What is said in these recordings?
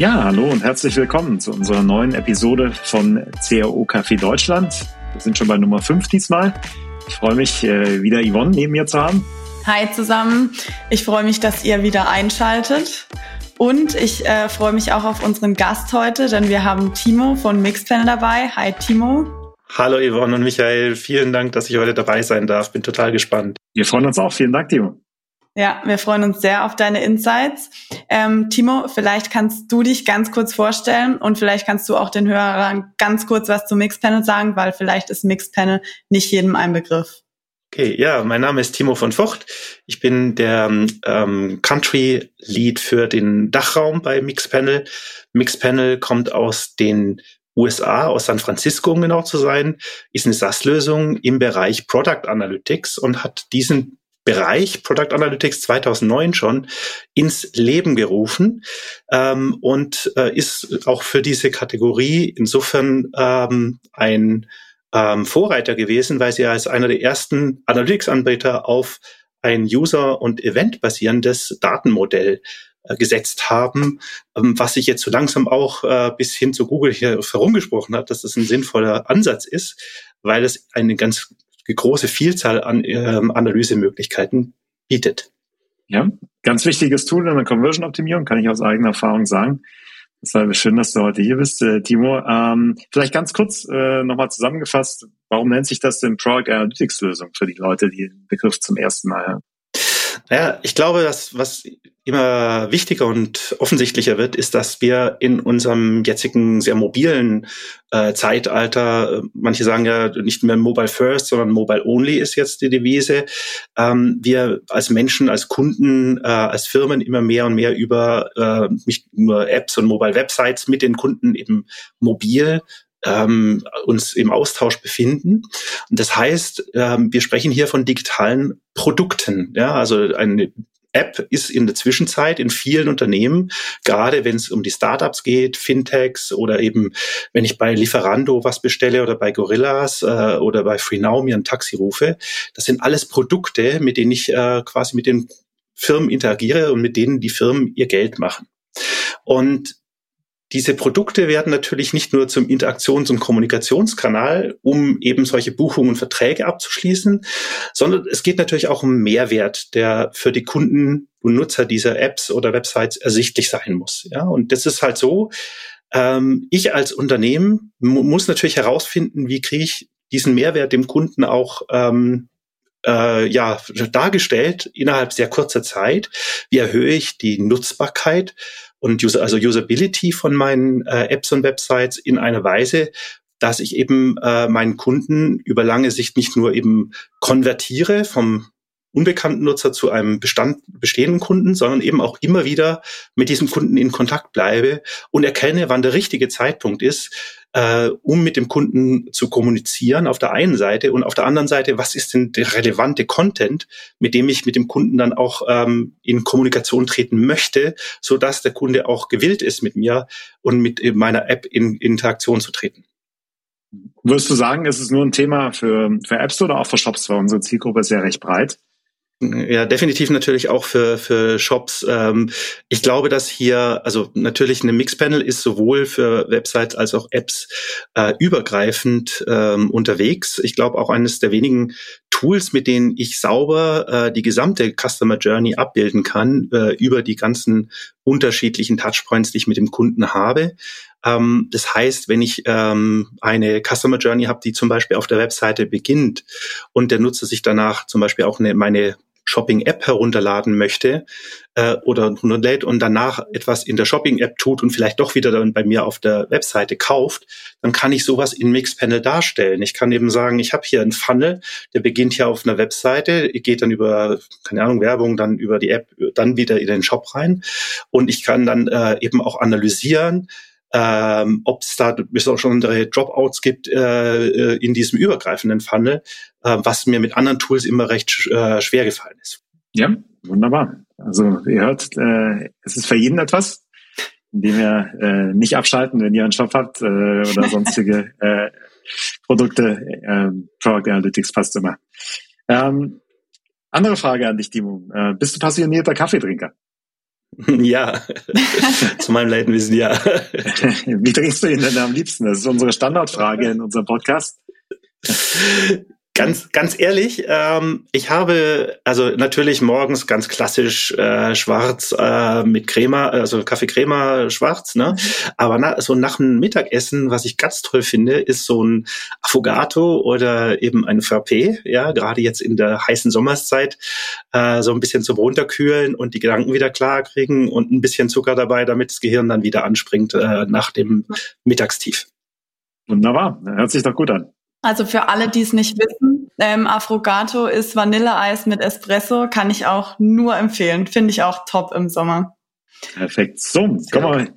Ja, hallo und herzlich willkommen zu unserer neuen Episode von CAO Café Deutschland. Wir sind schon bei Nummer 5 diesmal. Ich freue mich, äh, wieder Yvonne neben mir zu haben. Hi zusammen. Ich freue mich, dass ihr wieder einschaltet. Und ich äh, freue mich auch auf unseren Gast heute, denn wir haben Timo von Mixpanel dabei. Hi Timo. Hallo Yvonne und Michael. Vielen Dank, dass ich heute dabei sein darf. Bin total gespannt. Wir freuen uns auch. Vielen Dank, Timo. Ja, wir freuen uns sehr auf deine Insights. Ähm, Timo, vielleicht kannst du dich ganz kurz vorstellen und vielleicht kannst du auch den Hörern ganz kurz was zu Mixpanel sagen, weil vielleicht ist Mixpanel nicht jedem ein Begriff. Okay, ja, mein Name ist Timo von Vocht. Ich bin der ähm, Country Lead für den Dachraum bei Mixpanel. Mixpanel kommt aus den USA, aus San Francisco, um genau zu sein, ist eine SaaS-Lösung im Bereich Product Analytics und hat diesen Bereich Product Analytics 2009 schon ins Leben gerufen ähm, und äh, ist auch für diese Kategorie insofern ähm, ein ähm, Vorreiter gewesen, weil sie als einer der ersten Analytics-Anbieter auf ein User- und Event-basierendes Datenmodell äh, gesetzt haben, ähm, was sich jetzt so langsam auch äh, bis hin zu Google hier herumgesprochen hat, dass das ein sinnvoller Ansatz ist, weil es eine ganz große Vielzahl an ähm, Analysemöglichkeiten bietet. Ja, ganz wichtiges Tool in der Conversion-Optimierung, kann ich aus eigener Erfahrung sagen. Deshalb schön, dass du heute hier bist, äh, Timo. Ähm, vielleicht ganz kurz äh, nochmal zusammengefasst, warum nennt sich das denn Product Analytics Lösung für die Leute, die den Begriff zum ersten Mal hören? Naja, ich glaube, dass was immer wichtiger und offensichtlicher wird, ist, dass wir in unserem jetzigen sehr mobilen äh, Zeitalter, äh, manche sagen ja nicht mehr Mobile First, sondern Mobile Only ist jetzt die Devise, ähm, wir als Menschen, als Kunden, äh, als Firmen immer mehr und mehr über äh, nicht nur Apps und Mobile Websites mit den Kunden eben mobil ähm, uns im Austausch befinden. Und das heißt, ähm, wir sprechen hier von digitalen Produkten. Ja, also eine App ist in der Zwischenzeit in vielen Unternehmen, gerade wenn es um die Startups geht, Fintechs oder eben, wenn ich bei Lieferando was bestelle oder bei Gorillas äh, oder bei FreeNow mir ein Taxi rufe, das sind alles Produkte, mit denen ich äh, quasi mit den Firmen interagiere und mit denen die Firmen ihr Geld machen. Und diese Produkte werden natürlich nicht nur zum Interaktions- und Kommunikationskanal, um eben solche Buchungen und Verträge abzuschließen, sondern es geht natürlich auch um Mehrwert, der für die Kunden und Nutzer dieser Apps oder Websites ersichtlich sein muss. Ja, und das ist halt so. Ähm, ich als Unternehmen muss natürlich herausfinden, wie kriege ich diesen Mehrwert dem Kunden auch ähm, äh, ja, dargestellt innerhalb sehr kurzer Zeit. Wie erhöhe ich die Nutzbarkeit und User, also Usability von meinen äh, Apps und Websites in einer Weise, dass ich eben äh, meinen Kunden über lange Sicht nicht nur eben konvertiere vom unbekannten Nutzer zu einem Bestand, bestehenden Kunden, sondern eben auch immer wieder mit diesem Kunden in Kontakt bleibe und erkenne, wann der richtige Zeitpunkt ist, äh, um mit dem Kunden zu kommunizieren auf der einen Seite und auf der anderen Seite, was ist denn der relevante Content, mit dem ich mit dem Kunden dann auch ähm, in Kommunikation treten möchte, so dass der Kunde auch gewillt ist, mit mir und mit meiner App in Interaktion zu treten. Würdest du sagen, ist es nur ein Thema für, für Apps oder auch für Shops? Weil unsere Zielgruppe ist ja recht breit. Ja, definitiv natürlich auch für, für Shops. Ähm, ich glaube, dass hier, also natürlich eine Mixpanel ist sowohl für Websites als auch Apps äh, übergreifend ähm, unterwegs. Ich glaube auch eines der wenigen Tools, mit denen ich sauber äh, die gesamte Customer Journey abbilden kann äh, über die ganzen unterschiedlichen Touchpoints, die ich mit dem Kunden habe. Ähm, das heißt, wenn ich ähm, eine Customer Journey habe, die zum Beispiel auf der Webseite beginnt und der Nutzer sich danach zum Beispiel auch eine, meine Shopping-App herunterladen möchte äh, oder runterlädt und danach etwas in der Shopping-App tut und vielleicht doch wieder dann bei mir auf der Webseite kauft, dann kann ich sowas in Mixpanel darstellen. Ich kann eben sagen, ich habe hier einen Funnel, der beginnt hier auf einer Webseite, geht dann über, keine Ahnung, Werbung, dann über die App, dann wieder in den Shop rein und ich kann dann äh, eben auch analysieren, ähm, ob es da besondere Dropouts gibt äh, äh, in diesem übergreifenden Funnel, äh, was mir mit anderen Tools immer recht äh, schwer gefallen ist. Ja, wunderbar. Also ihr hört, äh, es ist für jeden etwas, indem ihr äh, nicht abschalten, wenn ihr einen Shop habt äh, oder sonstige äh, Produkte. Äh, Product Analytics passt immer. Ähm, andere Frage an dich, Timo. Äh, bist du passionierter Kaffeetrinker? Ja, zu meinem Leidwissen ja. Wie trinkst du ihn denn am liebsten? Das ist unsere Standardfrage in unserem Podcast. Ganz, ganz ehrlich, ähm, ich habe also natürlich morgens ganz klassisch äh, schwarz äh, mit Crema, also Kaffee Crema schwarz, ne? Mhm. Aber na, so nach dem Mittagessen, was ich ganz toll finde, ist so ein Affogato oder eben ein Frappé, ja, gerade jetzt in der heißen Sommerszeit, äh, so ein bisschen zum runterkühlen und die Gedanken wieder klar kriegen und ein bisschen Zucker dabei, damit das Gehirn dann wieder anspringt äh, nach dem Mittagstief. Wunderbar, hört sich doch gut an. Also für alle, die es nicht wissen, ähm, Affogato ist Vanilleeis mit Espresso, kann ich auch nur empfehlen. Finde ich auch top im Sommer. Perfekt. So, komm mal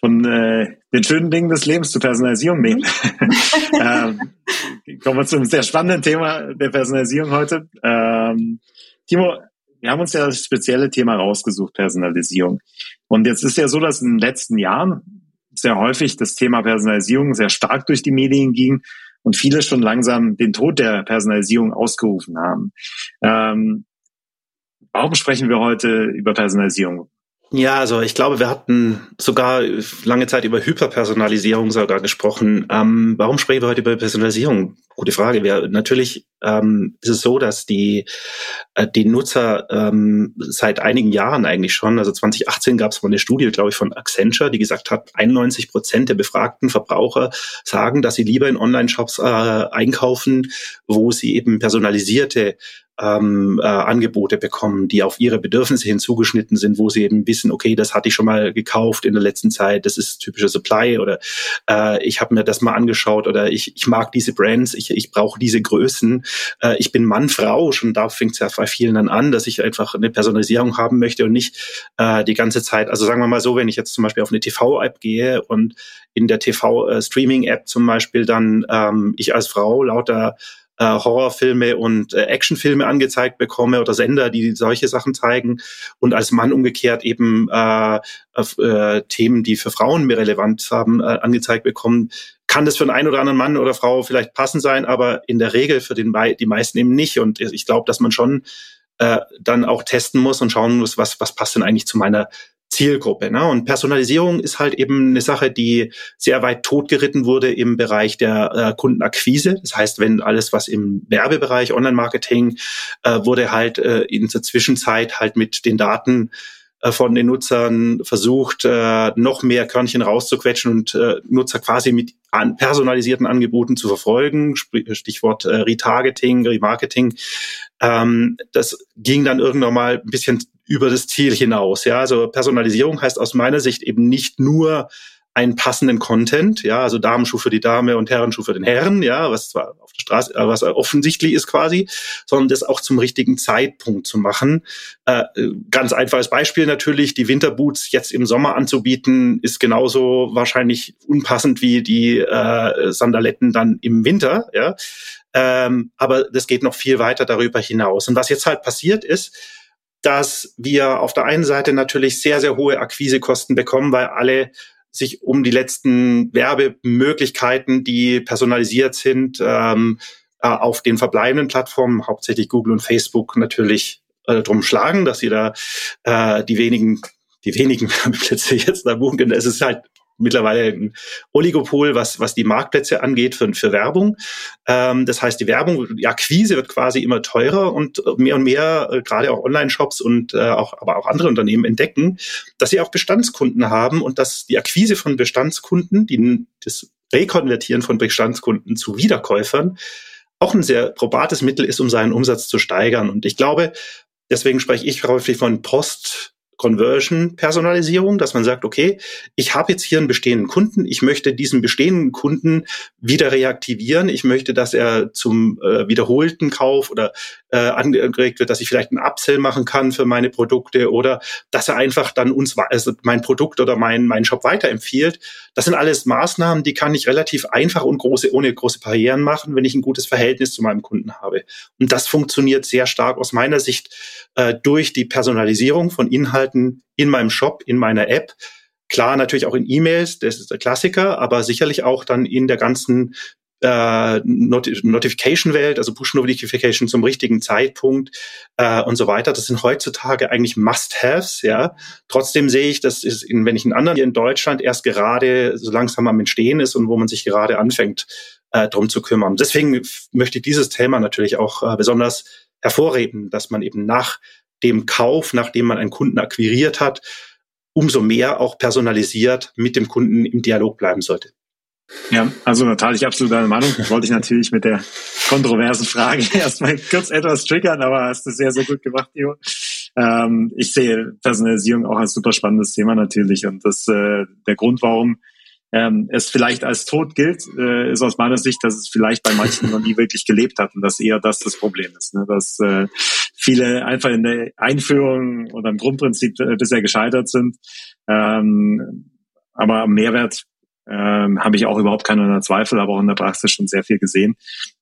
von äh, den schönen Dingen des Lebens zur Personalisierung nehmen. ähm, kommen wir zum sehr spannenden Thema der Personalisierung heute. Ähm, Timo, wir haben uns ja das spezielle Thema rausgesucht, Personalisierung. Und jetzt ist ja so, dass in den letzten Jahren sehr häufig das Thema Personalisierung sehr stark durch die Medien ging und viele schon langsam den Tod der Personalisierung ausgerufen haben. Ähm, warum sprechen wir heute über Personalisierung? Ja, also ich glaube, wir hatten sogar lange Zeit über Hyperpersonalisierung sogar gesprochen. Ähm, warum sprechen wir heute über Personalisierung? Gute Frage. Wir, natürlich ähm, ist es so, dass die, äh, die Nutzer ähm, seit einigen Jahren eigentlich schon, also 2018 gab es mal eine Studie, glaube ich, von Accenture, die gesagt hat, 91 Prozent der befragten Verbraucher sagen, dass sie lieber in Online-Shops äh, einkaufen, wo sie eben personalisierte ähm, äh, Angebote bekommen, die auf ihre Bedürfnisse hinzugeschnitten sind, wo sie eben wissen, okay, das hatte ich schon mal gekauft in der letzten Zeit, das ist typischer Supply oder äh, ich habe mir das mal angeschaut oder ich, ich mag diese Brands, ich, ich brauche diese Größen, äh, ich bin Mann, Frau, schon da fängt es ja bei vielen dann an, dass ich einfach eine Personalisierung haben möchte und nicht äh, die ganze Zeit, also sagen wir mal so, wenn ich jetzt zum Beispiel auf eine TV-App gehe und in der TV-Streaming-App äh, zum Beispiel dann ähm, ich als Frau lauter äh, Horrorfilme und äh, Actionfilme angezeigt bekomme oder Sender, die solche Sachen zeigen und als Mann umgekehrt eben äh, äh, Themen, die für Frauen mehr relevant haben, äh, angezeigt bekommen, kann das für einen einen oder anderen Mann oder Frau vielleicht passend sein, aber in der Regel für den, die meisten eben nicht. Und ich glaube, dass man schon äh, dann auch testen muss und schauen muss, was, was passt denn eigentlich zu meiner Zielgruppe. Ne? Und Personalisierung ist halt eben eine Sache, die sehr weit totgeritten wurde im Bereich der äh, Kundenakquise. Das heißt, wenn alles, was im Werbebereich, Online-Marketing, äh, wurde halt äh, in der Zwischenzeit halt mit den Daten äh, von den Nutzern versucht, äh, noch mehr Körnchen rauszuquetschen und äh, Nutzer quasi mit an personalisierten Angeboten zu verfolgen. Stichwort Retargeting, Remarketing. Ähm, das ging dann irgendwann mal ein bisschen über das Ziel hinaus. Ja, also Personalisierung heißt aus meiner Sicht eben nicht nur einen passenden Content, ja, also Damenschuh für die Dame und Herrenschuh für den Herren, ja, was zwar auf der Straße, äh, was offensichtlich ist quasi, sondern das auch zum richtigen Zeitpunkt zu machen. Äh, ganz einfaches Beispiel natürlich, die Winterboots jetzt im Sommer anzubieten, ist genauso wahrscheinlich unpassend wie die äh, Sandaletten dann im Winter, ja. Ähm, aber das geht noch viel weiter darüber hinaus. Und was jetzt halt passiert ist, dass wir auf der einen Seite natürlich sehr, sehr hohe Akquisekosten bekommen, weil alle sich um die letzten Werbemöglichkeiten, die personalisiert sind, ähm, äh, auf den verbleibenden Plattformen, hauptsächlich Google und Facebook, natürlich äh, drum schlagen, dass sie da äh, die wenigen die wenigen Plätze jetzt da buchen können. Es ist halt mittlerweile ein Oligopol, was, was die Marktplätze angeht für, für Werbung. Ähm, das heißt, die Werbung, die Akquise wird quasi immer teurer und mehr und mehr, äh, gerade auch Online-Shops und äh, auch, aber auch andere Unternehmen entdecken, dass sie auch Bestandskunden haben und dass die Akquise von Bestandskunden, die, das Rekonvertieren von Bestandskunden zu Wiederkäufern, auch ein sehr probates Mittel ist, um seinen Umsatz zu steigern. Und ich glaube, deswegen spreche ich häufig von Post- Conversion-Personalisierung, dass man sagt, okay, ich habe jetzt hier einen bestehenden Kunden, ich möchte diesen bestehenden Kunden wieder reaktivieren, ich möchte, dass er zum äh, wiederholten Kauf oder äh, angeregt wird, dass ich vielleicht einen Upsell machen kann für meine Produkte oder dass er einfach dann uns also mein Produkt oder mein, mein Shop weiterempfiehlt. Das sind alles Maßnahmen, die kann ich relativ einfach und große, ohne große Barrieren machen, wenn ich ein gutes Verhältnis zu meinem Kunden habe. Und das funktioniert sehr stark aus meiner Sicht äh, durch die Personalisierung von Inhalten in meinem Shop, in meiner App. Klar, natürlich auch in E-Mails, das ist der Klassiker, aber sicherlich auch dann in der ganzen äh, Not Notification-Welt, also Push-Notification zum richtigen Zeitpunkt äh, und so weiter. Das sind heutzutage eigentlich Must-Haves. Ja, trotzdem sehe ich, dass ist, in, wenn ich in anderen hier in Deutschland erst gerade so langsam am Entstehen ist und wo man sich gerade anfängt, äh, drum zu kümmern. Deswegen möchte ich dieses Thema natürlich auch äh, besonders hervorheben, dass man eben nach dem Kauf, nachdem man einen Kunden akquiriert hat, umso mehr auch personalisiert mit dem Kunden im Dialog bleiben sollte. Ja, also da teile ich absolut deine Meinung. Wollte ich natürlich mit der kontroversen Frage erstmal kurz etwas triggern, aber hast du sehr, sehr gut gemacht, Theo. Ähm, ich sehe Personalisierung auch als super spannendes Thema natürlich und das äh, der Grund, warum ähm, es vielleicht als tot gilt, äh, ist aus meiner Sicht, dass es vielleicht bei manchen noch nie wirklich gelebt hat und dass eher das das Problem ist, ne? dass äh, viele einfach in der Einführung oder im Grundprinzip äh, bisher gescheitert sind. Ähm, aber am Mehrwert ähm, habe ich auch überhaupt keine Zweifel, aber auch in der Praxis schon sehr viel gesehen.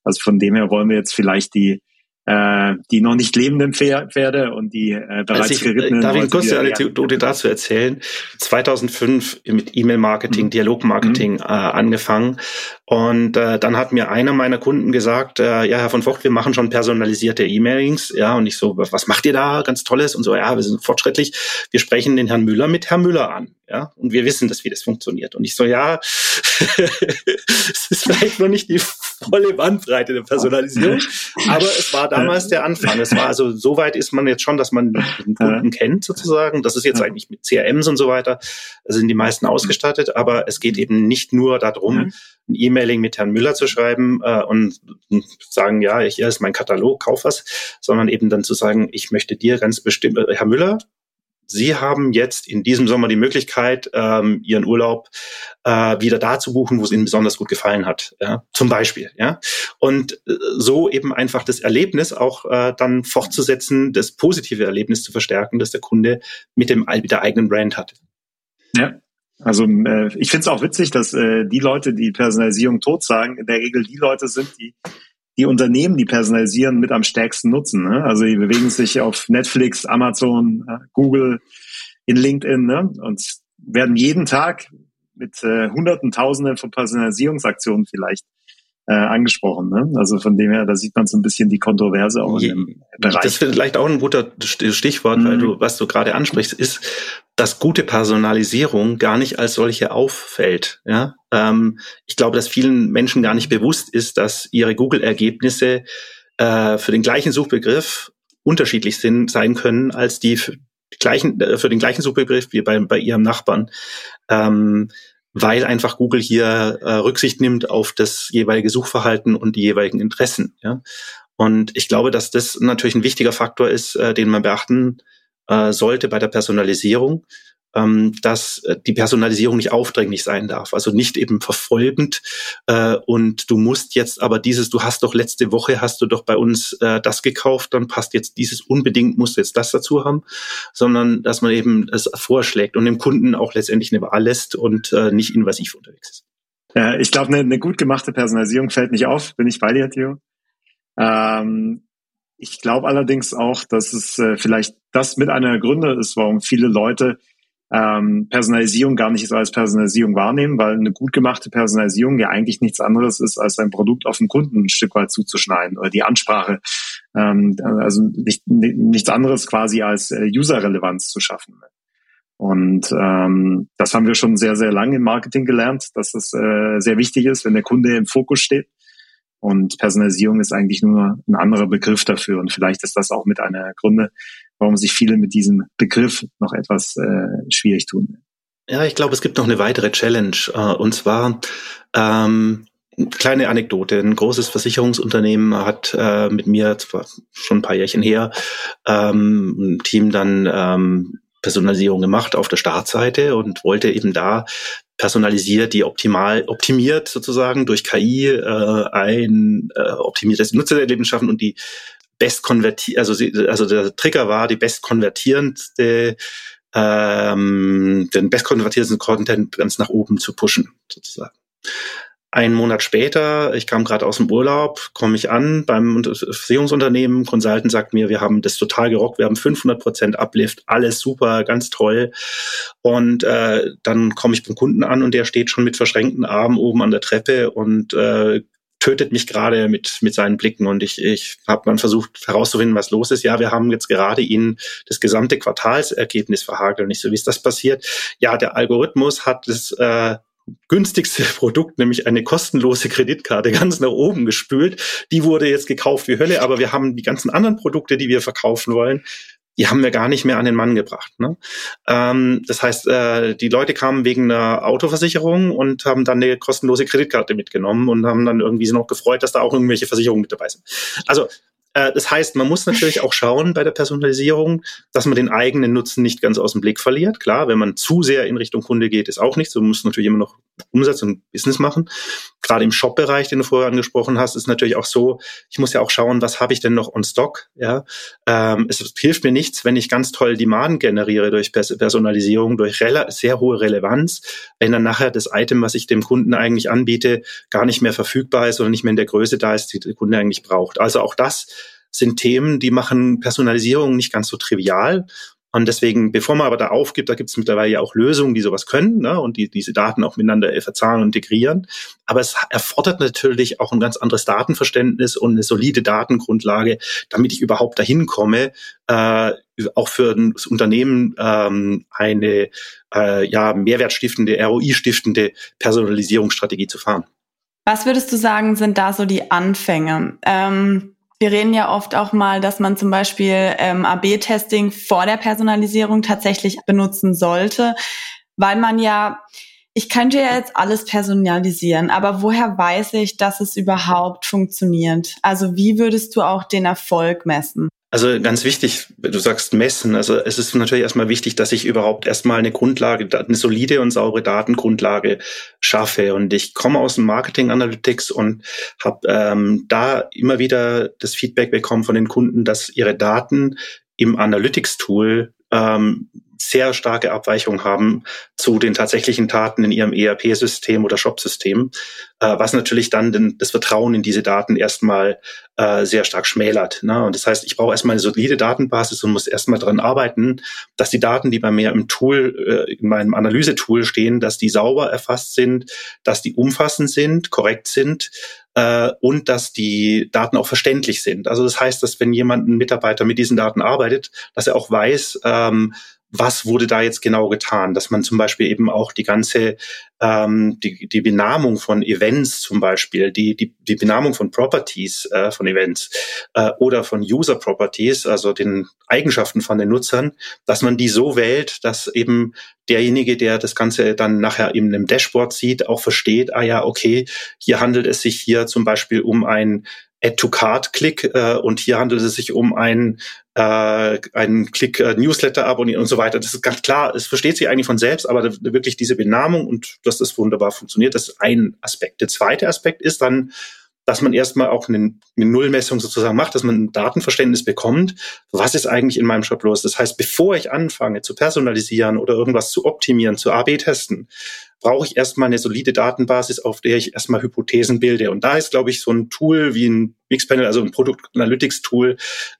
Also von dem her wollen wir jetzt vielleicht die äh, die noch nicht lebenden Pferde und die äh, bereits also ich, gerittenen. Darf ich kurz die Anekdote dazu erzählen? 2005 mit E-Mail-Marketing, mhm. Dialog-Marketing mhm. äh, angefangen und äh, dann hat mir einer meiner Kunden gesagt, äh, ja, Herr von Vogt, wir machen schon personalisierte E-Mailings. Ja, und ich so, was macht ihr da? Ganz Tolles. Und so, ja, wir sind fortschrittlich. Wir sprechen den Herrn Müller mit Herrn Müller an. Ja, und wir wissen, dass wie das funktioniert. Und ich so, ja, es ist vielleicht noch nicht die volle Bandbreite der Personalisierung, aber es war damals der Anfang. Es war also, so weit ist man jetzt schon, dass man den Kunden kennt sozusagen. Das ist jetzt eigentlich mit CRMs und so weiter, sind die meisten ausgestattet, aber es geht eben nicht nur darum, ein E-Mailing mit Herrn Müller zu schreiben äh, und sagen, ja, hier ist mein Katalog, kauf was, sondern eben dann zu sagen, ich möchte dir ganz bestimmt, äh, Herr Müller, Sie haben jetzt in diesem Sommer die Möglichkeit, ähm, Ihren Urlaub äh, wieder da zu buchen, wo es Ihnen besonders gut gefallen hat, ja? zum Beispiel. Ja? Und äh, so eben einfach das Erlebnis auch äh, dann fortzusetzen, das positive Erlebnis zu verstärken, das der Kunde mit, dem, mit der eigenen Brand hat. Ja, also äh, ich finde es auch witzig, dass äh, die Leute, die Personalisierung tot sagen, in der Regel die Leute sind, die die Unternehmen, die personalisieren, mit am stärksten nutzen. Ne? Also die bewegen sich auf Netflix, Amazon, äh, Google, in LinkedIn ne? und werden jeden Tag mit äh, Hunderten, Tausenden von Personalisierungsaktionen vielleicht äh, angesprochen. Ne? Also von dem her, da sieht man so ein bisschen die Kontroverse auch Je, im Bereich. Das ist vielleicht auch ein guter Stichwort, mhm. weil du, was du gerade ansprichst, ist, dass gute Personalisierung gar nicht als solche auffällt. Ja? Ähm, ich glaube, dass vielen Menschen gar nicht bewusst ist, dass ihre Google-Ergebnisse äh, für den gleichen Suchbegriff unterschiedlich sind, sein können als die für, gleichen, äh, für den gleichen Suchbegriff wie bei, bei ihrem Nachbarn. Ähm, weil einfach Google hier äh, Rücksicht nimmt auf das jeweilige Suchverhalten und die jeweiligen Interessen. Ja? Und ich glaube, dass das natürlich ein wichtiger Faktor ist, äh, den man beachten äh, sollte bei der Personalisierung ähm, dass äh, die Personalisierung nicht aufdringlich sein darf, also nicht eben verfolgend äh, und du musst jetzt aber dieses, du hast doch letzte Woche, hast du doch bei uns äh, das gekauft, dann passt jetzt dieses unbedingt, musst du jetzt das dazu haben, sondern dass man eben es vorschlägt und dem Kunden auch letztendlich eine Wahl lässt und äh, nicht invasiv unterwegs ist. Ja, ich glaube, eine, eine gut gemachte Personalisierung fällt nicht auf, bin ich bei dir, Theo. Ähm, ich glaube allerdings auch, dass es äh, vielleicht das mit einer Gründe ist, warum viele Leute ähm, Personalisierung gar nicht als Personalisierung wahrnehmen, weil eine gut gemachte Personalisierung ja eigentlich nichts anderes ist, als ein Produkt auf den Kunden ein Stück weit zuzuschneiden oder die Ansprache. Ähm, also nicht, nichts anderes quasi als äh, User-Relevanz zu schaffen. Und ähm, das haben wir schon sehr, sehr lange im Marketing gelernt, dass das äh, sehr wichtig ist, wenn der Kunde im Fokus steht. Und Personalisierung ist eigentlich nur ein anderer Begriff dafür. Und vielleicht ist das auch mit einer Gründe, warum sich viele mit diesem Begriff noch etwas äh, schwierig tun. Ja, ich glaube, es gibt noch eine weitere Challenge. Äh, und zwar ähm, kleine Anekdote. Ein großes Versicherungsunternehmen hat äh, mit mir zwar schon ein paar Jährchen her ähm, ein Team dann ähm, Personalisierung gemacht auf der Startseite und wollte eben da personalisiert, die optimal optimiert sozusagen durch KI äh, ein äh, optimiertes Nutzererlebnis schaffen und die best konvertiert, also, also der Trigger war die best konvertierendste, ähm, den best konvertierendsten Content ganz nach oben zu pushen, sozusagen. Ein Monat später, ich kam gerade aus dem Urlaub, komme ich an beim Versicherungsunternehmen, Consultant sagt mir, wir haben das total gerockt, wir haben 500 Prozent Uplift, alles super, ganz toll. Und äh, dann komme ich beim Kunden an und der steht schon mit verschränkten Armen oben an der Treppe und äh, tötet mich gerade mit, mit seinen Blicken und ich, ich habe dann versucht herauszufinden, was los ist. Ja, wir haben jetzt gerade Ihnen das gesamte Quartalsergebnis verhagelt. Nicht so, wie ist das passiert? Ja, der Algorithmus hat das äh, günstigste Produkt, nämlich eine kostenlose Kreditkarte, ganz nach oben gespült. Die wurde jetzt gekauft wie Hölle, aber wir haben die ganzen anderen Produkte, die wir verkaufen wollen, die haben wir gar nicht mehr an den Mann gebracht. Ne? Ähm, das heißt, äh, die Leute kamen wegen einer Autoversicherung und haben dann eine kostenlose Kreditkarte mitgenommen und haben dann irgendwie sich noch gefreut, dass da auch irgendwelche Versicherungen mit dabei sind. Also äh, das heißt, man muss natürlich auch schauen bei der Personalisierung, dass man den eigenen Nutzen nicht ganz aus dem Blick verliert. Klar, wenn man zu sehr in Richtung Kunde geht, ist auch nichts. Du musst natürlich immer noch Umsatz und Business machen. Gerade im Shop-Bereich, den du vorher angesprochen hast, ist natürlich auch so, ich muss ja auch schauen, was habe ich denn noch on Stock. Ja, ähm, es hilft mir nichts, wenn ich ganz toll Demand generiere durch Personalisierung, durch sehr hohe Relevanz, wenn dann nachher das Item, was ich dem Kunden eigentlich anbiete, gar nicht mehr verfügbar ist oder nicht mehr in der Größe da ist, die der Kunde eigentlich braucht. Also auch das sind Themen, die machen Personalisierung nicht ganz so trivial. Und deswegen, bevor man aber da aufgibt, da gibt es mittlerweile ja auch Lösungen, die sowas können ne, und die diese Daten auch miteinander verzahnen und integrieren. Aber es erfordert natürlich auch ein ganz anderes Datenverständnis und eine solide Datengrundlage, damit ich überhaupt dahin komme, äh, auch für das Unternehmen ähm, eine äh, ja, mehrwertstiftende, ROI-stiftende Personalisierungsstrategie zu fahren. Was würdest du sagen, sind da so die Anfänge? Ähm wir reden ja oft auch mal, dass man zum Beispiel ähm, AB-Testing vor der Personalisierung tatsächlich benutzen sollte, weil man ja, ich könnte ja jetzt alles personalisieren, aber woher weiß ich, dass es überhaupt funktioniert? Also wie würdest du auch den Erfolg messen? Also ganz wichtig, du sagst messen. Also es ist natürlich erstmal wichtig, dass ich überhaupt erstmal eine Grundlage, eine solide und saubere Datengrundlage schaffe. Und ich komme aus dem Marketing Analytics und habe ähm, da immer wieder das Feedback bekommen von den Kunden, dass ihre Daten im Analytics-Tool ähm, sehr starke Abweichungen haben zu den tatsächlichen Daten in ihrem ERP-System oder Shop-System, äh, was natürlich dann den, das Vertrauen in diese Daten erstmal äh, sehr stark schmälert. Ne? Und das heißt, ich brauche erstmal eine solide Datenbasis und muss erstmal daran arbeiten, dass die Daten, die bei mir im Tool, äh, in meinem Analyse-Tool stehen, dass die sauber erfasst sind, dass die umfassend sind, korrekt sind äh, und dass die Daten auch verständlich sind. Also das heißt, dass wenn jemand, ein Mitarbeiter mit diesen Daten arbeitet, dass er auch weiß, ähm, was wurde da jetzt genau getan, dass man zum Beispiel eben auch die ganze ähm, die, die Benamung von Events zum Beispiel, die, die, die Benamung von Properties äh, von Events äh, oder von User Properties, also den Eigenschaften von den Nutzern, dass man die so wählt, dass eben derjenige, der das Ganze dann nachher in einem Dashboard sieht, auch versteht, ah ja, okay, hier handelt es sich hier zum Beispiel um ein Add-to-Card-Klick äh, und hier handelt es sich um ein äh, einen Klick äh, Newsletter abonnieren und so weiter. Das ist ganz klar, es versteht sich eigentlich von selbst, aber wirklich diese Benamung und dass das wunderbar funktioniert, das ist ein Aspekt. Der zweite Aspekt ist dann, dass man erstmal auch eine, eine Nullmessung sozusagen macht, dass man ein Datenverständnis bekommt, was ist eigentlich in meinem Shop los. Das heißt, bevor ich anfange zu personalisieren oder irgendwas zu optimieren, zu AB-testen, brauche ich erstmal eine solide Datenbasis, auf der ich erstmal Hypothesen bilde. Und da ist, glaube ich, so ein Tool wie ein Mixpanel, also ein Produkt Analytics Tool,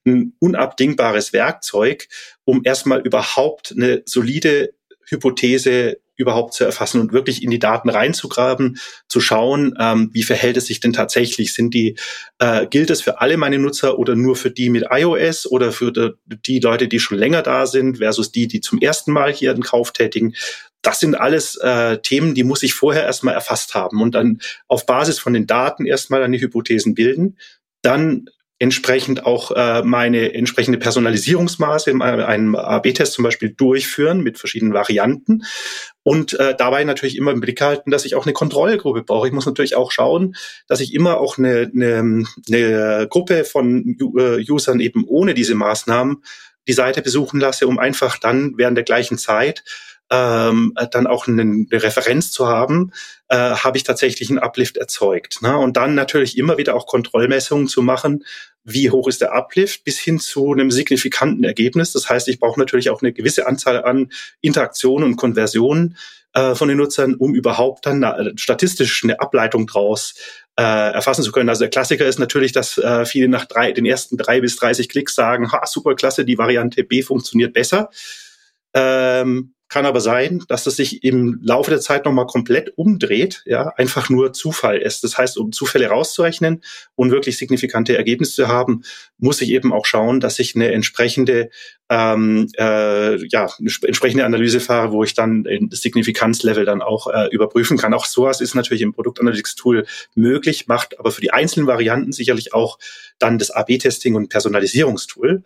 ein unabdingbares Werkzeug, um erstmal überhaupt eine solide Hypothese überhaupt zu erfassen und wirklich in die Daten reinzugraben, zu schauen, ähm, wie verhält es sich denn tatsächlich? Sind die, äh, gilt es für alle meine Nutzer oder nur für die mit iOS oder für die, die Leute, die schon länger da sind versus die, die zum ersten Mal hier einen Kauf tätigen? das sind alles äh, Themen, die muss ich vorher erstmal erfasst haben und dann auf Basis von den Daten erstmal eine Hypothesen bilden, dann entsprechend auch äh, meine entsprechende Personalisierungsmaße in einem AB-Test zum Beispiel durchführen mit verschiedenen Varianten und äh, dabei natürlich immer im Blick halten, dass ich auch eine Kontrollgruppe brauche. Ich muss natürlich auch schauen, dass ich immer auch eine, eine, eine Gruppe von äh, Usern eben ohne diese Maßnahmen die Seite besuchen lasse, um einfach dann während der gleichen Zeit ähm, dann auch eine, eine Referenz zu haben, äh, habe ich tatsächlich einen Uplift erzeugt. Ne? Und dann natürlich immer wieder auch Kontrollmessungen zu machen, wie hoch ist der Uplift bis hin zu einem signifikanten Ergebnis. Das heißt, ich brauche natürlich auch eine gewisse Anzahl an Interaktionen und Konversionen äh, von den Nutzern, um überhaupt dann eine, statistisch eine Ableitung draus äh, erfassen zu können. Also der Klassiker ist natürlich, dass äh, viele nach drei, den ersten drei bis 30 Klicks sagen, ha, super klasse, die Variante B funktioniert besser. Ähm, Kann aber sein, dass das sich im Laufe der Zeit nochmal komplett umdreht, ja, einfach nur Zufall ist. Das heißt, um Zufälle rauszurechnen und wirklich signifikante Ergebnisse zu haben, muss ich eben auch schauen, dass ich eine entsprechende, ähm, äh, ja, eine entsprechende Analyse fahre, wo ich dann das Signifikanzlevel dann auch äh, überprüfen kann. Auch sowas ist natürlich im Produktanalytics-Tool möglich, macht aber für die einzelnen Varianten sicherlich auch dann das AB-Testing und Personalisierungstool.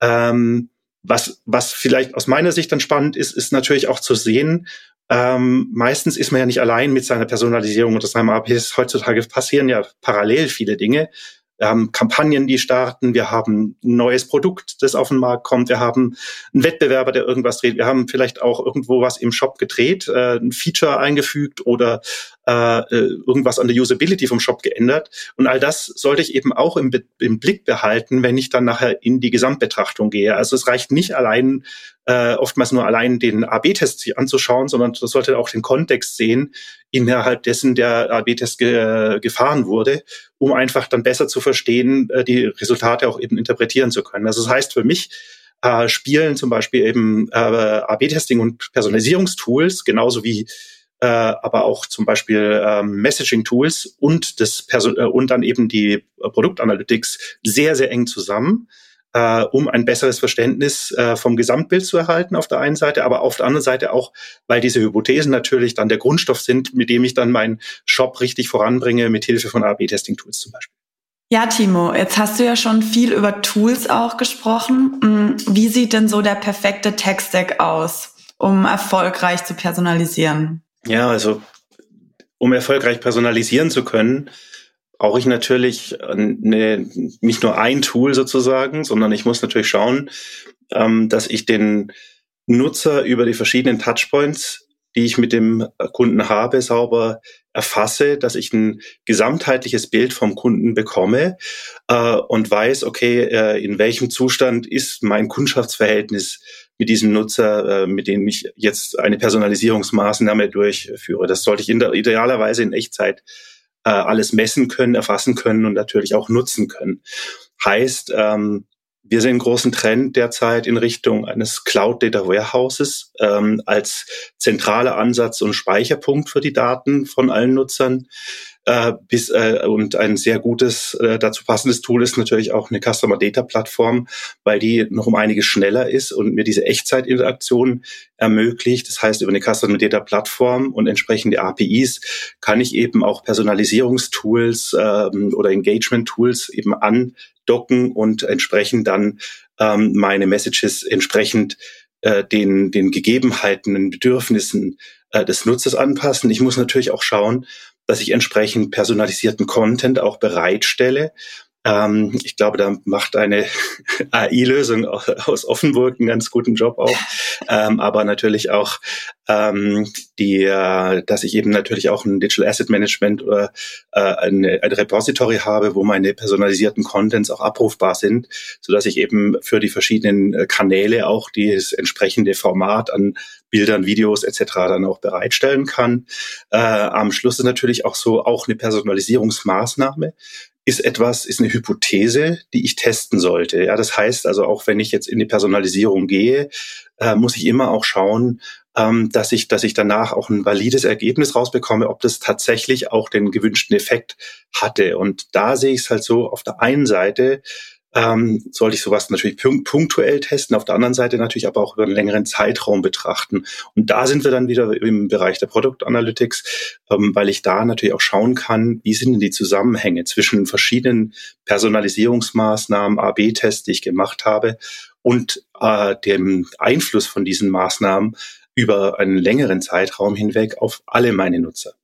Ähm, was, was vielleicht aus meiner Sicht dann spannend ist, ist natürlich auch zu sehen, ähm, meistens ist man ja nicht allein mit seiner Personalisierung und seinem APs. Heutzutage passieren ja parallel viele Dinge. Wir haben Kampagnen, die starten. Wir haben ein neues Produkt, das auf den Markt kommt. Wir haben einen Wettbewerber, der irgendwas dreht. Wir haben vielleicht auch irgendwo was im Shop gedreht, äh, ein Feature eingefügt oder äh, äh, irgendwas an der Usability vom Shop geändert. Und all das sollte ich eben auch im, im Blick behalten, wenn ich dann nachher in die Gesamtbetrachtung gehe. Also es reicht nicht allein, äh, oftmals nur allein den AB-Test anzuschauen, sondern das sollte auch den Kontext sehen, innerhalb dessen der AB-Test ge gefahren wurde, um einfach dann besser zu verstehen, äh, die Resultate auch eben interpretieren zu können. Also das heißt für mich, äh, spielen zum Beispiel eben äh, AB-Testing und Personalisierungstools, genauso wie äh, aber auch zum Beispiel ähm, Messaging-Tools und das Person äh, und dann eben die äh, Produktanalytics sehr, sehr eng zusammen, äh, um ein besseres Verständnis äh, vom Gesamtbild zu erhalten auf der einen Seite, aber auf der anderen Seite auch, weil diese Hypothesen natürlich dann der Grundstoff sind, mit dem ich dann meinen Shop richtig voranbringe, mit Hilfe von AB-Testing-Tools zum Beispiel. Ja, Timo, jetzt hast du ja schon viel über Tools auch gesprochen. Hm, wie sieht denn so der perfekte Tech-Stack aus, um erfolgreich zu personalisieren? Ja, also um erfolgreich personalisieren zu können, brauche ich natürlich eine, nicht nur ein Tool sozusagen, sondern ich muss natürlich schauen, ähm, dass ich den Nutzer über die verschiedenen Touchpoints, die ich mit dem Kunden habe, sauber erfasse, dass ich ein gesamtheitliches Bild vom Kunden bekomme äh, und weiß, okay, äh, in welchem Zustand ist mein Kundschaftsverhältnis mit diesem Nutzer, äh, mit dem ich jetzt eine Personalisierungsmaßnahme durchführe. Das sollte ich in der, idealerweise in Echtzeit äh, alles messen können, erfassen können und natürlich auch nutzen können. Heißt, ähm, wir sehen einen großen Trend derzeit in Richtung eines Cloud Data Warehouses ähm, als zentraler Ansatz und Speicherpunkt für die Daten von allen Nutzern äh, bis, äh, und ein sehr gutes, äh, dazu passendes Tool ist natürlich auch eine Customer Data Plattform, weil die noch um einiges schneller ist und mir diese Echtzeitinteraktion ermöglicht. Das heißt, über eine Customer Data Plattform und entsprechende APIs kann ich eben auch Personalisierungstools ähm, oder Engagement Tools eben andocken und entsprechend dann ähm, meine Messages entsprechend äh, den, den Gegebenheiten, den Bedürfnissen äh, des Nutzers anpassen. Ich muss natürlich auch schauen, dass ich entsprechend personalisierten Content auch bereitstelle. Ähm, ich glaube, da macht eine AI-Lösung aus Offenburg einen ganz guten Job auch. Ähm, aber natürlich auch ähm, die, äh, dass ich eben natürlich auch ein Digital Asset Management oder äh, eine, ein Repository habe, wo meine personalisierten Contents auch abrufbar sind, so dass ich eben für die verschiedenen äh, Kanäle auch dieses entsprechende Format an Bildern, Videos etc. dann auch bereitstellen kann. Äh, am Schluss ist natürlich auch so auch eine Personalisierungsmaßnahme ist etwas, ist eine Hypothese, die ich testen sollte. Ja, das heißt also auch, wenn ich jetzt in die Personalisierung gehe, äh, muss ich immer auch schauen, ähm, dass ich, dass ich danach auch ein valides Ergebnis rausbekomme, ob das tatsächlich auch den gewünschten Effekt hatte. Und da sehe ich es halt so, auf der einen Seite ähm, sollte ich sowas natürlich punktuell testen, auf der anderen Seite natürlich aber auch über einen längeren Zeitraum betrachten. Und da sind wir dann wieder im Bereich der Product Analytics, ähm, weil ich da natürlich auch schauen kann, wie sind denn die Zusammenhänge zwischen verschiedenen Personalisierungsmaßnahmen, AB-Tests, die ich gemacht habe und äh, dem Einfluss von diesen Maßnahmen über einen längeren Zeitraum hinweg auf alle meine Nutzer.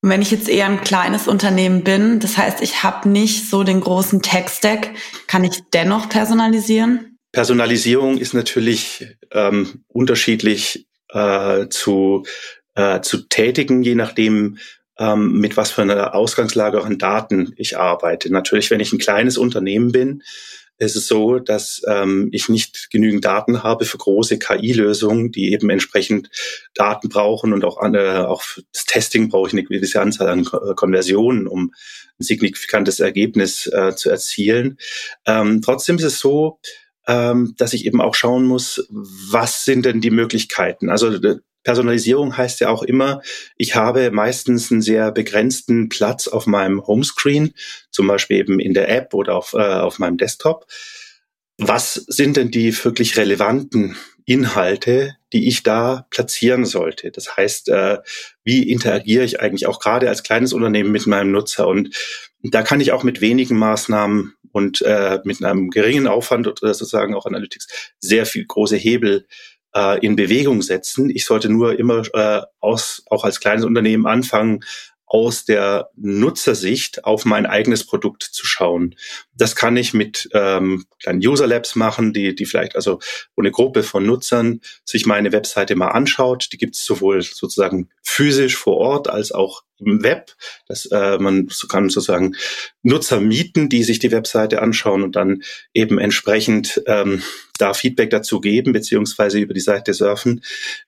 Wenn ich jetzt eher ein kleines Unternehmen bin, das heißt, ich habe nicht so den großen Tech-Stack, kann ich dennoch personalisieren? Personalisierung ist natürlich ähm, unterschiedlich äh, zu, äh, zu tätigen, je nachdem, ähm, mit was für einer Ausgangslage an Daten ich arbeite. Natürlich, wenn ich ein kleines Unternehmen bin, ist es so, dass ähm, ich nicht genügend Daten habe für große KI-Lösungen, die eben entsprechend Daten brauchen und auch, an, äh, auch das Testing brauche ich eine gewisse Anzahl an Ko Konversionen, um ein signifikantes Ergebnis äh, zu erzielen. Ähm, trotzdem ist es so, ähm, dass ich eben auch schauen muss, was sind denn die Möglichkeiten? Also äh, Personalisierung heißt ja auch immer, ich habe meistens einen sehr begrenzten Platz auf meinem Homescreen, zum Beispiel eben in der App oder auf, äh, auf meinem Desktop. Was sind denn die wirklich relevanten Inhalte, die ich da platzieren sollte? Das heißt, äh, wie interagiere ich eigentlich auch gerade als kleines Unternehmen mit meinem Nutzer? Und da kann ich auch mit wenigen Maßnahmen und äh, mit einem geringen Aufwand oder sozusagen auch Analytics sehr viel große Hebel äh, in Bewegung setzen. Ich sollte nur immer äh, aus, auch als kleines Unternehmen anfangen, aus der Nutzersicht auf mein eigenes Produkt zu schauen. Das kann ich mit ähm, kleinen User Labs machen, die, die vielleicht also wo eine Gruppe von Nutzern sich meine Webseite mal anschaut. Die gibt es sowohl sozusagen physisch vor Ort als auch Web. Das, äh, man kann sozusagen Nutzer mieten, die sich die Webseite anschauen und dann eben entsprechend ähm, da Feedback dazu geben, beziehungsweise über die Seite surfen.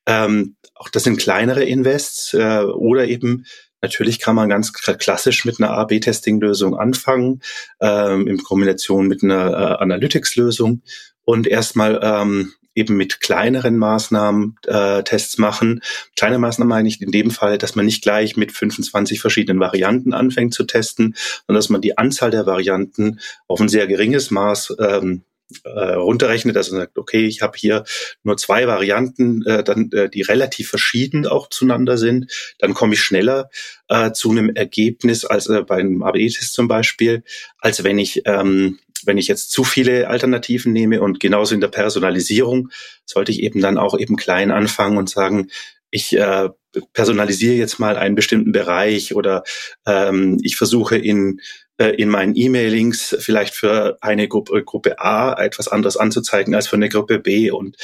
Ähm, auch das sind kleinere Invests äh, oder eben Natürlich kann man ganz klassisch mit einer A-B-Testing-Lösung anfangen, ähm, in Kombination mit einer äh, Analytics-Lösung und erstmal ähm, eben mit kleineren Maßnahmen äh, Tests machen. Kleine Maßnahmen meine ich in dem Fall, dass man nicht gleich mit 25 verschiedenen Varianten anfängt zu testen, sondern dass man die Anzahl der Varianten auf ein sehr geringes Maß ähm, äh, runterrechnet, man sagt, okay, ich habe hier nur zwei Varianten, äh, dann, äh, die relativ verschieden auch zueinander sind, dann komme ich schneller äh, zu einem Ergebnis als äh, bei einem AB-Test zum Beispiel, als wenn ich ähm, wenn ich jetzt zu viele Alternativen nehme und genauso in der Personalisierung sollte ich eben dann auch eben klein anfangen und sagen, ich äh, personalisiere jetzt mal einen bestimmten Bereich oder ähm, ich versuche in äh, in meinen E-Mailings vielleicht für eine Gruppe, Gruppe A etwas anderes anzuzeigen als für eine Gruppe B. Und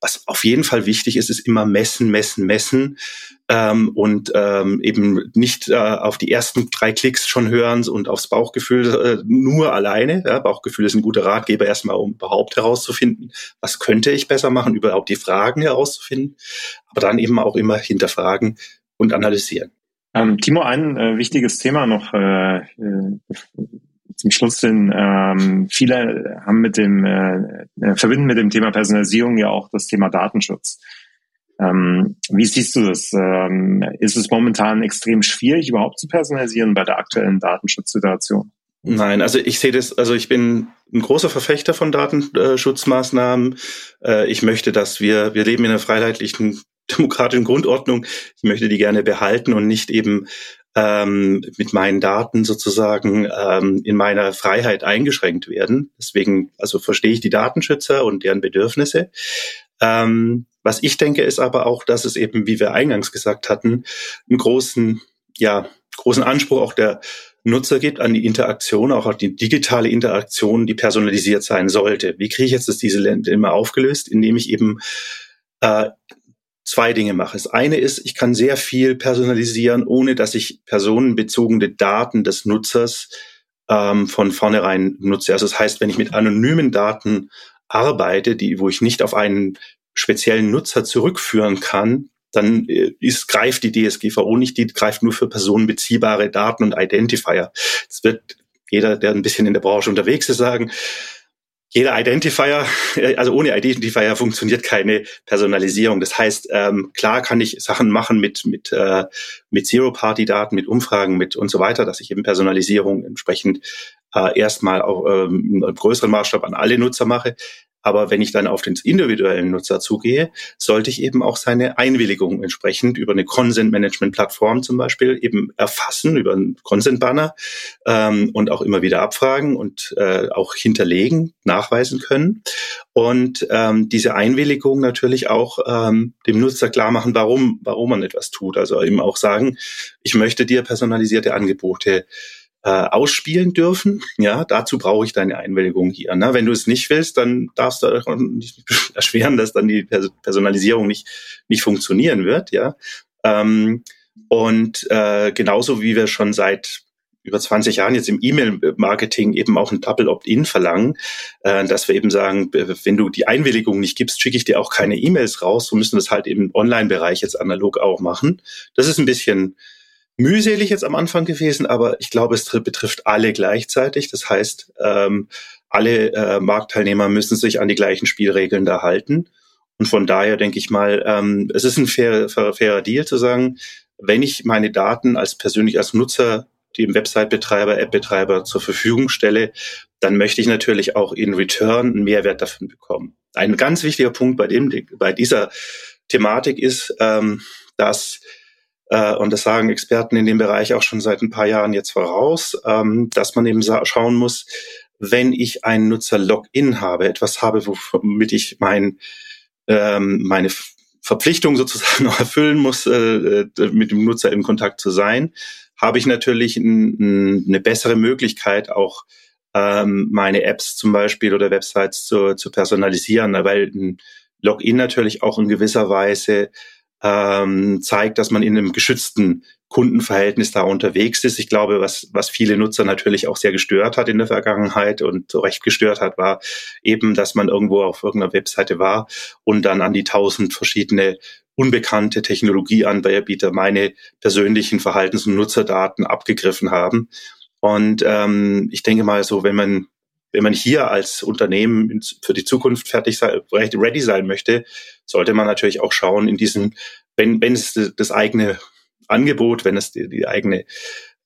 was auf jeden Fall wichtig ist, ist immer messen, messen, messen ähm, und ähm, eben nicht äh, auf die ersten drei Klicks schon hören und aufs Bauchgefühl äh, nur alleine. Ja, Bauchgefühl ist ein guter Ratgeber erstmal, um überhaupt herauszufinden, was könnte ich besser machen, überhaupt die Fragen herauszufinden, aber dann eben auch immer hinterfragen und analysieren. Ähm, Timo, ein äh, wichtiges Thema noch äh, äh, zum Schluss hin. Ähm, viele haben mit dem äh, äh, verbinden mit dem Thema Personalisierung ja auch das Thema Datenschutz. Ähm, wie siehst du das? Ähm, ist es momentan extrem schwierig, überhaupt zu personalisieren bei der aktuellen Datenschutzsituation? Nein, also ich sehe das, also ich bin ein großer Verfechter von Datenschutzmaßnahmen. Äh, ich möchte, dass wir, wir leben in einer freiheitlichen demokratischen Grundordnung. Ich möchte die gerne behalten und nicht eben ähm, mit meinen Daten sozusagen ähm, in meiner Freiheit eingeschränkt werden. Deswegen, also verstehe ich die Datenschützer und deren Bedürfnisse. Ähm, was ich denke, ist aber auch, dass es eben, wie wir eingangs gesagt hatten, einen großen, ja, großen Anspruch auch der Nutzer gibt an die Interaktion, auch an die digitale Interaktion, die personalisiert sein sollte. Wie kriege ich jetzt das diese Länder immer aufgelöst, indem ich eben äh, zwei Dinge mache. Das eine ist, ich kann sehr viel personalisieren, ohne dass ich personenbezogene Daten des Nutzers ähm, von vornherein nutze. Also das heißt, wenn ich mit anonymen Daten arbeite, die, wo ich nicht auf einen speziellen Nutzer zurückführen kann, dann äh, ist, greift die DSGVO nicht, die greift nur für personenbeziehbare Daten und Identifier. Das wird jeder, der ein bisschen in der Branche unterwegs ist, sagen, jeder Identifier, äh, also ohne Identifier funktioniert keine Personalisierung. Das heißt, ähm, klar kann ich Sachen machen mit mit äh, mit Zero-Party-Daten, mit Umfragen, mit und so weiter, dass ich eben Personalisierung entsprechend äh, erstmal auch ähm, im größeren Maßstab an alle Nutzer mache. Aber wenn ich dann auf den individuellen Nutzer zugehe, sollte ich eben auch seine Einwilligung entsprechend über eine Consent-Management-Plattform zum Beispiel eben erfassen, über einen Consent-Banner ähm, und auch immer wieder abfragen und äh, auch hinterlegen, nachweisen können. Und ähm, diese Einwilligung natürlich auch ähm, dem Nutzer klar machen, warum, warum man etwas tut. Also eben auch sagen, ich möchte dir personalisierte Angebote äh, ausspielen dürfen. Ja, dazu brauche ich deine Einwilligung hier. Ne? Wenn du es nicht willst, dann darfst du nicht erschweren, dass dann die Personalisierung nicht, nicht funktionieren wird. Ja, ähm, und äh, genauso wie wir schon seit über 20 Jahren jetzt im E-Mail-Marketing eben auch ein Double Opt-in verlangen, äh, dass wir eben sagen, wenn du die Einwilligung nicht gibst, schicke ich dir auch keine E-Mails raus. So müssen wir es halt im Online-Bereich jetzt analog auch machen. Das ist ein bisschen mühselig jetzt am Anfang gewesen, aber ich glaube, es betrifft alle gleichzeitig. Das heißt, ähm, alle äh, Marktteilnehmer müssen sich an die gleichen Spielregeln da halten. Und von daher denke ich mal, ähm, es ist ein fair, fair, fairer Deal zu sagen, wenn ich meine Daten als persönlich als Nutzer dem Website-Betreiber, App-Betreiber zur Verfügung stelle, dann möchte ich natürlich auch in Return einen Mehrwert davon bekommen. Ein ganz wichtiger Punkt bei dem, bei dieser Thematik ist, ähm, dass äh, und das sagen Experten in dem Bereich auch schon seit ein paar Jahren jetzt voraus, ähm, dass man eben schauen muss, wenn ich ein Nutzer-Login habe, etwas habe, womit ich mein, ähm, meine Verpflichtung sozusagen noch erfüllen muss, äh, äh, mit dem Nutzer im Kontakt zu sein, habe ich natürlich ein, ein, eine bessere Möglichkeit, auch ähm, meine Apps zum Beispiel oder Websites zu, zu personalisieren, weil ein Login natürlich auch in gewisser Weise ähm, zeigt, dass man in einem geschützten Kundenverhältnis da unterwegs ist. Ich glaube, was, was viele Nutzer natürlich auch sehr gestört hat in der Vergangenheit und so recht gestört hat, war eben, dass man irgendwo auf irgendeiner Webseite war und dann an die tausend verschiedene unbekannte Technologieanbieter meine persönlichen Verhaltens- und Nutzerdaten abgegriffen haben. Und ähm, ich denke mal so, wenn man wenn man hier als Unternehmen für die Zukunft fertig sein, ready sein möchte, sollte man natürlich auch schauen in diesem, wenn, wenn es das eigene Angebot, wenn es die, die eigene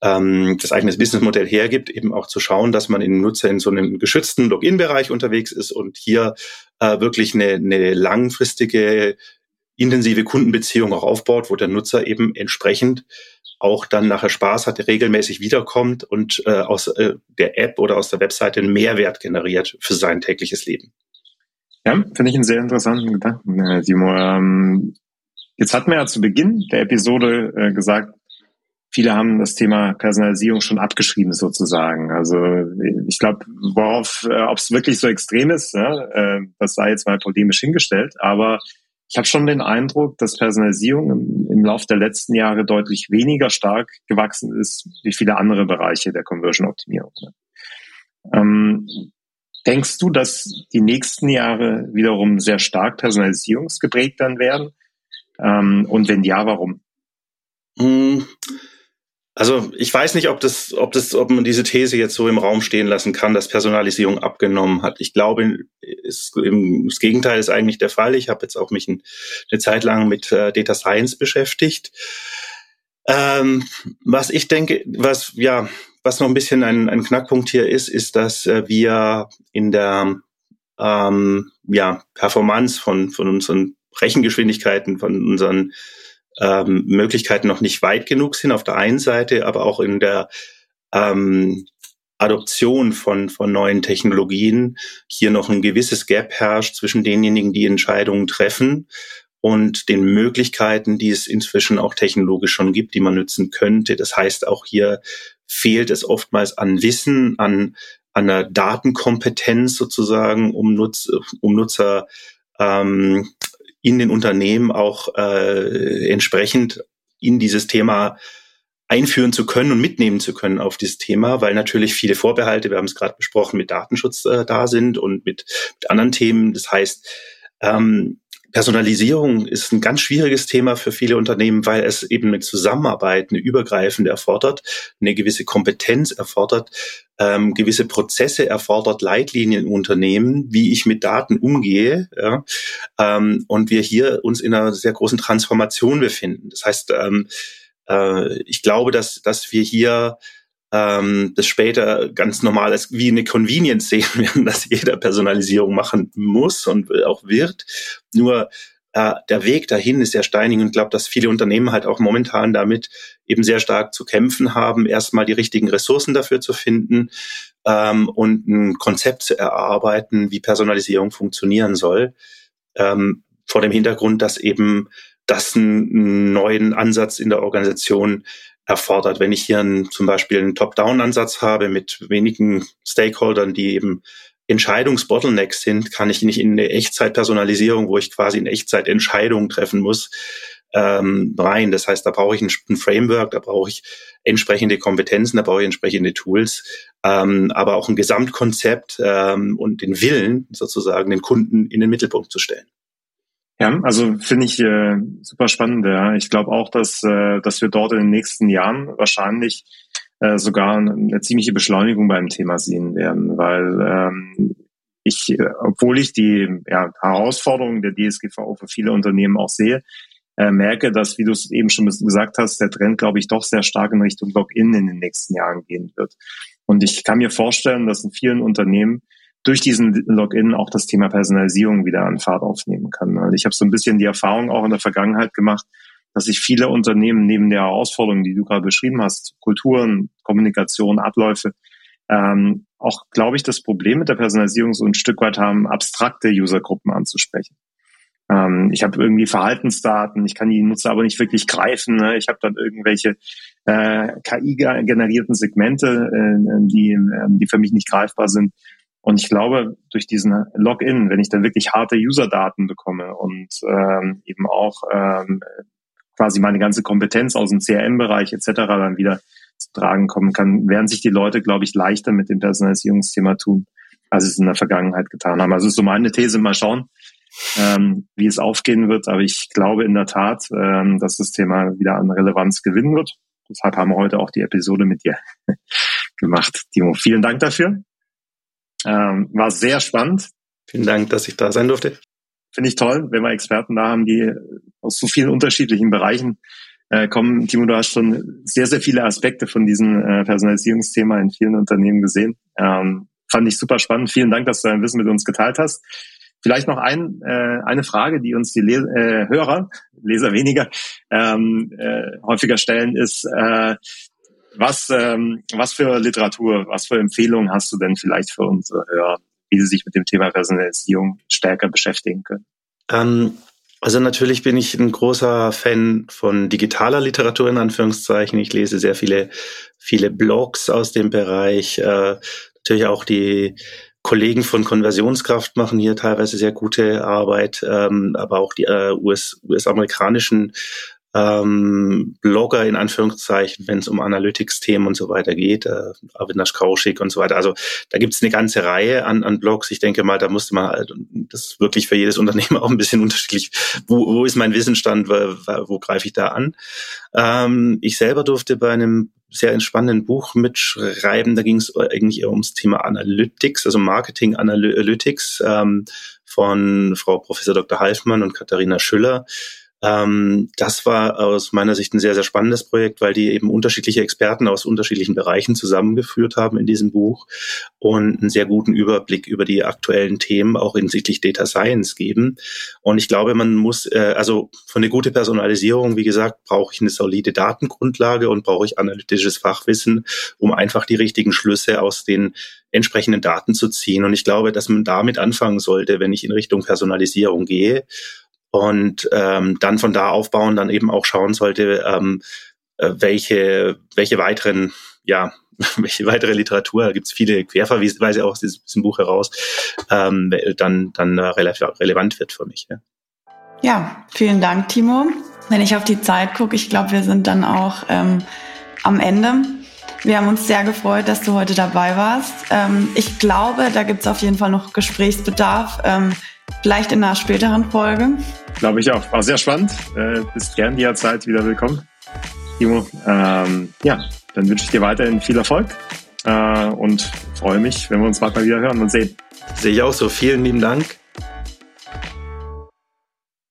ähm, das eigene Businessmodell hergibt, eben auch zu schauen, dass man in Nutzer in so einem geschützten Login-Bereich unterwegs ist und hier äh, wirklich eine, eine langfristige, intensive Kundenbeziehung auch aufbaut, wo der Nutzer eben entsprechend auch dann nachher Spaß hat, regelmäßig wiederkommt und äh, aus äh, der App oder aus der Webseite einen Mehrwert generiert für sein tägliches Leben. Ja, finde ich einen sehr interessanten Gedanken, äh, Timo. Ähm, jetzt hatten wir ja zu Beginn der Episode äh, gesagt, viele haben das Thema Personalisierung schon abgeschrieben sozusagen. Also ich glaube, worauf, äh, ob es wirklich so extrem ist, ja, äh, das sei jetzt mal polemisch hingestellt, aber ich habe schon den Eindruck, dass Personalisierung im, im Laufe der letzten Jahre deutlich weniger stark gewachsen ist wie viele andere Bereiche der Conversion-Optimierung. Ne? Ähm, denkst du, dass die nächsten Jahre wiederum sehr stark personalisierungsgeprägt dann werden? Ähm, und wenn ja, warum? Hm, also ich weiß nicht, ob das, ob das, ob man diese These jetzt so im Raum stehen lassen kann, dass Personalisierung abgenommen hat. Ich glaube, ist, das Gegenteil ist eigentlich der Fall. Ich habe jetzt auch mich ein, eine Zeit lang mit äh, Data Science beschäftigt. Ähm, was ich denke, was ja, was noch ein bisschen ein, ein Knackpunkt hier ist, ist, dass äh, wir in der ähm, ja, Performance von, von unseren Rechengeschwindigkeiten, von unseren ähm, Möglichkeiten noch nicht weit genug sind auf der einen Seite, aber auch in der ähm, Adoption von, von neuen Technologien hier noch ein gewisses Gap herrscht zwischen denjenigen, die Entscheidungen treffen und den Möglichkeiten, die es inzwischen auch technologisch schon gibt, die man nutzen könnte. Das heißt, auch hier fehlt es oftmals an Wissen, an, an einer Datenkompetenz sozusagen, um, Nutz, um Nutzer ähm, in den Unternehmen auch äh, entsprechend in dieses Thema einführen zu können und mitnehmen zu können auf dieses Thema, weil natürlich viele Vorbehalte, wir haben es gerade besprochen, mit Datenschutz äh, da sind und mit, mit anderen Themen. Das heißt, ähm, Personalisierung ist ein ganz schwieriges Thema für viele Unternehmen, weil es eben mit Zusammenarbeit eine übergreifende erfordert, eine gewisse Kompetenz erfordert, ähm, gewisse Prozesse erfordert, Leitlinien im Unternehmen, wie ich mit Daten umgehe. Ja, ähm, und wir hier uns in einer sehr großen Transformation befinden. Das heißt, ähm, äh, ich glaube, dass, dass wir hier ähm, das später ganz normal ist, wie eine Convenience sehen werden, dass jeder Personalisierung machen muss und auch wird. Nur äh, der Weg dahin ist sehr steinig und ich glaube, dass viele Unternehmen halt auch momentan damit eben sehr stark zu kämpfen haben, erstmal die richtigen Ressourcen dafür zu finden ähm, und ein Konzept zu erarbeiten, wie Personalisierung funktionieren soll. Ähm, vor dem Hintergrund, dass eben das einen neuen Ansatz in der Organisation erfordert. Wenn ich hier einen, zum Beispiel einen Top-Down-Ansatz habe mit wenigen Stakeholdern, die eben Entscheidungsbottlenecks sind, kann ich nicht in eine Echtzeitpersonalisierung, wo ich quasi in Echtzeit Entscheidungen treffen muss, ähm, rein. Das heißt, da brauche ich ein, ein Framework, da brauche ich entsprechende Kompetenzen, da brauche ich entsprechende Tools, ähm, aber auch ein Gesamtkonzept ähm, und den Willen sozusagen, den Kunden in den Mittelpunkt zu stellen. Ja, also finde ich äh, super spannend. Ja. Ich glaube auch, dass, äh, dass wir dort in den nächsten Jahren wahrscheinlich äh, sogar eine ziemliche Beschleunigung beim Thema sehen werden, weil ähm, ich, äh, obwohl ich die ja, Herausforderungen der DSGVO für viele Unternehmen auch sehe, äh, merke, dass, wie du es eben schon gesagt hast, der Trend, glaube ich, doch sehr stark in Richtung Login in den nächsten Jahren gehen wird. Und ich kann mir vorstellen, dass in vielen Unternehmen durch diesen Login auch das Thema Personalisierung wieder an Fahrt aufnehmen kann. Also ich habe so ein bisschen die Erfahrung auch in der Vergangenheit gemacht, dass sich viele Unternehmen neben der Herausforderung, die du gerade beschrieben hast, Kulturen, Kommunikation, Abläufe, ähm, auch, glaube ich, das Problem mit der Personalisierung so ein Stück weit haben, abstrakte Usergruppen anzusprechen. Ähm, ich habe irgendwie Verhaltensdaten, ich kann die Nutzer aber nicht wirklich greifen. Ne? Ich habe dann irgendwelche äh, KI-generierten Segmente, äh, die, äh, die für mich nicht greifbar sind. Und ich glaube, durch diesen Login, wenn ich dann wirklich harte User-Daten bekomme und ähm, eben auch ähm, quasi meine ganze Kompetenz aus dem CRM-Bereich etc. dann wieder zu tragen kommen kann, werden sich die Leute, glaube ich, leichter mit dem Personalisierungsthema tun, als es in der Vergangenheit getan haben. Also ist so meine These, mal schauen, ähm, wie es aufgehen wird. Aber ich glaube in der Tat, ähm, dass das Thema wieder an Relevanz gewinnen wird. Deshalb haben wir heute auch die Episode mit dir gemacht. Timo, vielen Dank dafür. Ähm, war sehr spannend. Vielen Dank, dass ich da sein durfte. Finde ich toll, wenn wir Experten da haben, die aus so vielen unterschiedlichen Bereichen äh, kommen. Timo, du hast schon sehr, sehr viele Aspekte von diesem äh, Personalisierungsthema in vielen Unternehmen gesehen. Ähm, fand ich super spannend. Vielen Dank, dass du dein Wissen mit uns geteilt hast. Vielleicht noch ein, äh, eine Frage, die uns die Les äh, Hörer, Leser weniger, ähm, äh, häufiger stellen, ist, äh, was, ähm, was für Literatur, was für Empfehlungen hast du denn vielleicht für unsere Hörer, wie sie sich mit dem Thema Personalisierung stärker beschäftigen können? Ähm, also natürlich bin ich ein großer Fan von digitaler Literatur in Anführungszeichen. Ich lese sehr viele, viele Blogs aus dem Bereich. Äh, natürlich auch die Kollegen von Konversionskraft machen hier teilweise sehr gute Arbeit, ähm, aber auch die äh, US, US-amerikanischen ähm, Blogger in Anführungszeichen, wenn es um Analytics-Themen und so weiter geht, äh, Avinash Kaushik und so weiter. Also da gibt es eine ganze Reihe an, an Blogs. Ich denke mal, da musste man halt, das ist wirklich für jedes Unternehmen auch ein bisschen unterschiedlich. Wo, wo ist mein Wissensstand? Wo, wo greife ich da an? Ähm, ich selber durfte bei einem sehr entspannenden Buch mitschreiben. Da ging es eigentlich eher ums Thema Analytics, also Marketing Analytics ähm, von Frau Professor Dr. Halfmann und Katharina Schüller. Ähm, das war aus meiner Sicht ein sehr, sehr spannendes Projekt, weil die eben unterschiedliche Experten aus unterschiedlichen Bereichen zusammengeführt haben in diesem Buch und einen sehr guten Überblick über die aktuellen Themen auch hinsichtlich Data Science geben. Und ich glaube, man muss, äh, also für eine gute Personalisierung, wie gesagt, brauche ich eine solide Datengrundlage und brauche ich analytisches Fachwissen, um einfach die richtigen Schlüsse aus den entsprechenden Daten zu ziehen. Und ich glaube, dass man damit anfangen sollte, wenn ich in Richtung Personalisierung gehe und ähm, dann von da aufbauen, dann eben auch schauen sollte, ähm, äh, welche, welche weiteren, ja, welche weitere Literatur, da gibt es viele Querverweise auch aus diesem Buch heraus, ähm, dann, dann relevant wird für mich. Ja. ja, vielen Dank, Timo. Wenn ich auf die Zeit gucke, ich glaube, wir sind dann auch ähm, am Ende. Wir haben uns sehr gefreut, dass du heute dabei warst. Ähm, ich glaube, da gibt es auf jeden Fall noch Gesprächsbedarf. Ähm, Vielleicht in einer späteren Folge. Glaube ich auch. War sehr spannend. Äh, bist gern jederzeit wieder willkommen. Timo, ähm, ja, dann wünsche ich dir weiterhin viel Erfolg äh, und freue mich, wenn wir uns bald mal wieder hören und sehen. Sehe ich auch so. Vielen lieben Dank.